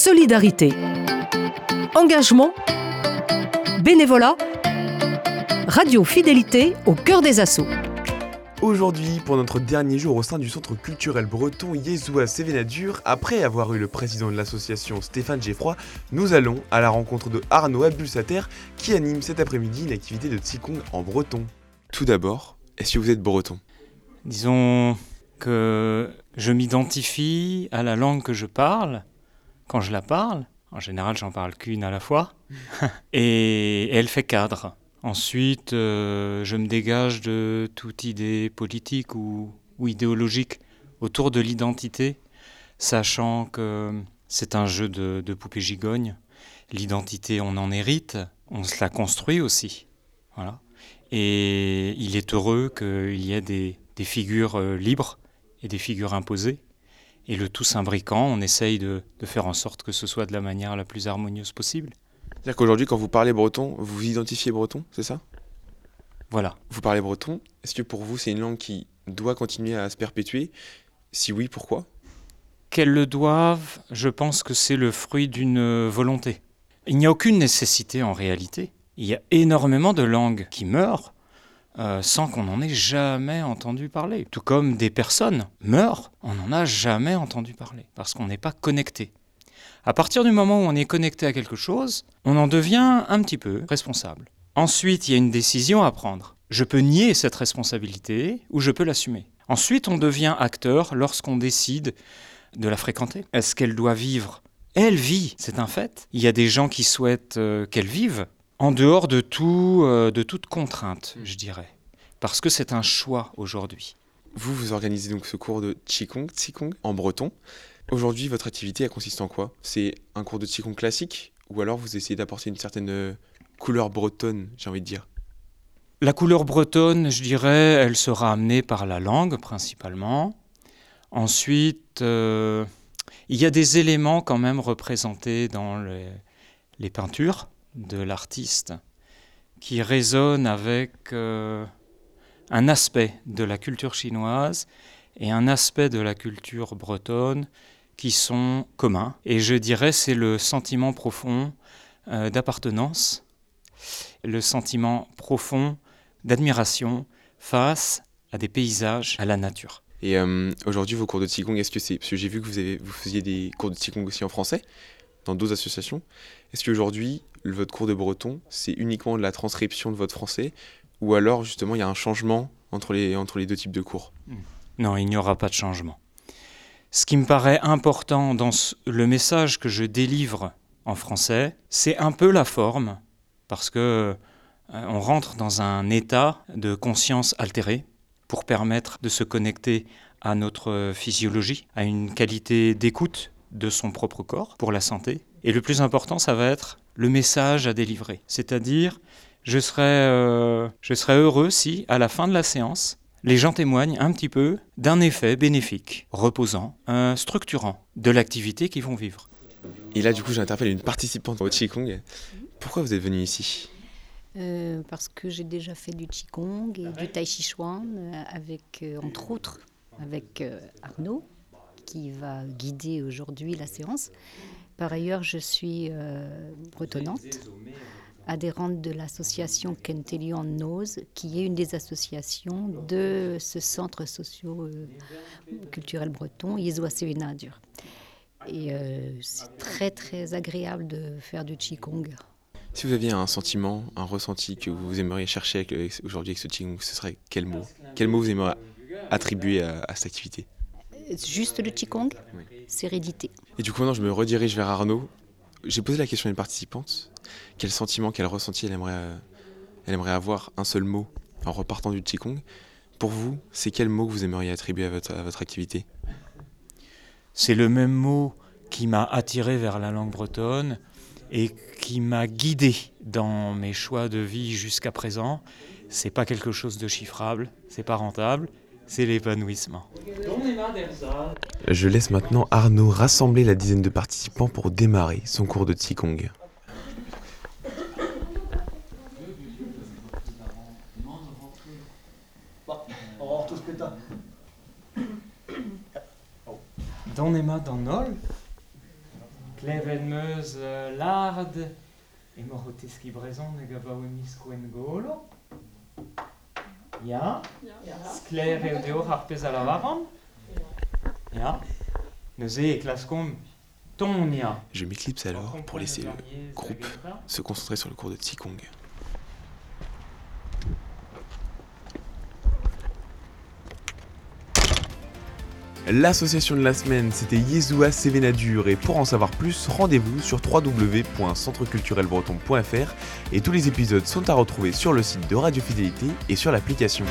solidarité, engagement, bénévolat, radio fidélité au cœur des assauts. Aujourd'hui, pour notre dernier jour au sein du centre culturel breton Yézoua Sévénadur, après avoir eu le président de l'association Stéphane Geffroy, nous allons à la rencontre de Arnaud Abulsater qui anime cet après-midi une activité de Tsikong en breton. Tout d'abord, est-ce que vous êtes breton? Disons que je m'identifie à la langue que je parle quand je la parle. En général, j'en parle qu'une à la fois. et elle fait cadre. Ensuite, euh, je me dégage de toute idée politique ou, idéologique autour de l'identité, sachant que c'est un jeu de, de poupée gigogne. L'identité, on en hérite, on se la construit aussi. Voilà. Et il est heureux qu'il y ait des, figures euh, libres et des figures imposées. Et le tout s'imbriquant, on essaye de faire en sorte que ce soit de la manière la plus harmonieuse possible. C'est-à-dire qu'aujourd'hui, quand vous parlez breton, vous vous identifiez breton, c'est ça? Voilà. Vous parlez breton. Est-ce que pour vous, c'est une langue qui doit continuer à se perpétuer? Si oui, pourquoi? Qu'elle le doive, je pense que c'est le fruit d'une volonté. Il n'y a aucune nécessité en réalité. Il y a énormément de langues qui meurent euh, sans qu'on en ait jamais entendu parler. Tout comme des personnes meurent, on n'en a jamais entendu parler, parce qu'on n'est pas connecté. À partir du moment où on est connecté à quelque chose, on en devient un petit peu responsable. Ensuite, il y a une décision à prendre. Je peux nier cette responsabilité ou je peux l'assumer. Ensuite, on devient acteur lorsqu'on décide de la fréquenter. Est-ce qu'elle doit vivre? Elle vit, c'est un fait. Il y a des gens qui souhaitent euh, qu'elle vive en dehors de, tout, euh, de toute contrainte, je dirais. Parce que c'est un choix aujourd'hui. Vous, vous organisez donc ce cours de Qigong, Qigong en breton. Aujourd'hui, votre activité, elle consiste en quoi? C'est un cours de Qigong classique ou alors vous essayez d'apporter une certaine couleur bretonne, j'ai envie de dire? La couleur bretonne, je dirais, elle sera amenée par la langue principalement. Ensuite, euh, il y a des éléments quand même représentés dans les, peintures de l'artiste qui résonnent avec euh, un aspect de la culture chinoise et un aspect de la culture bretonne qui sont communs. Et je dirais c'est le sentiment profond euh, d'appartenance, le sentiment profond d'admiration face à des paysages, à la nature. Et euh, aujourd'hui, vos cours de Qigong, est-ce que c'est. Parce que j'ai vu que vous, avez, vous faisiez des cours de Qigong aussi en français, dans d'autres associations. Est-ce qu'aujourd'hui, votre cours de breton, c'est uniquement de la transcription de votre français Ou alors, justement, il y a un changement entre les, entre les deux types de cours? Non, il n'y aura pas de changement. Ce qui me paraît important dans le message que je délivre en français, c'est un peu la forme, parce que euh, on rentre dans un état de conscience altérée pour permettre de se connecter à notre physiologie, à une qualité d'écoute de son propre corps pour la santé. Et le plus important, ça va être le message à délivrer. C'est-à-dire, je serais, euh, je serais heureux si, à la fin de la séance, les gens témoignent un petit peu d'un effet bénéfique, reposant, structurant de l'activité qu'ils vont vivre. Et là, du coup, j'interpelle une participante au Qigong. Pourquoi vous êtes venue ici? Euh, Parce que j'ai déjà fait du Qigong et du Tai Chi Chuan euh, avec, euh, entre autres, avec Arnaud, qui va guider aujourd'hui la séance. Par ailleurs, je suis bretonnante adhérente de l'association Kentelion Nose, qui est une des associations de ce centre socio-culturel breton, Sévénadur. Et euh, c'est très très agréable de faire du Qigong. Si vous aviez un sentiment, un ressenti que vous aimeriez chercher aujourd'hui avec ce Qigong, ce serait quel mot? Quel mot vous aimeriez attribuer à, cette activité? Juste le Qigong? Sérédité. Et du coup, maintenant, je me redirige vers Arnaud. J'ai posé la question à une participante. Quel sentiment, quel ressenti elle aimerait, euh, elle aimerait avoir un seul mot en repartant du Qigong Pour vous, c'est quel mot que vous aimeriez attribuer à votre, à votre activité? C'est le même mot qui m'a attiré vers la langue bretonne et qui m'a guidé dans mes choix de vie jusqu'à présent. C'est pas quelque chose de chiffrable, c'est pas rentable, c'est l'épanouissement. Je laisse maintenant Arnaud rassembler la dizaine de participants pour démarrer son cours de Qigong. Dans Emma dans Nol, Kleven meus euh, lard e moroteski brezon e gavaouemis koen golo. Ja. Skler eo deoc'h ar Je m'éclipse alors pour laisser le groupe se concentrer sur le cours de Qigong. L'association de la semaine, c'était Yezua Sévénadur et pour en savoir plus, rendez-vous sur www.centreculturelbreton.fr et tous les épisodes sont à retrouver sur le site de Radio Fidélité et sur l'application.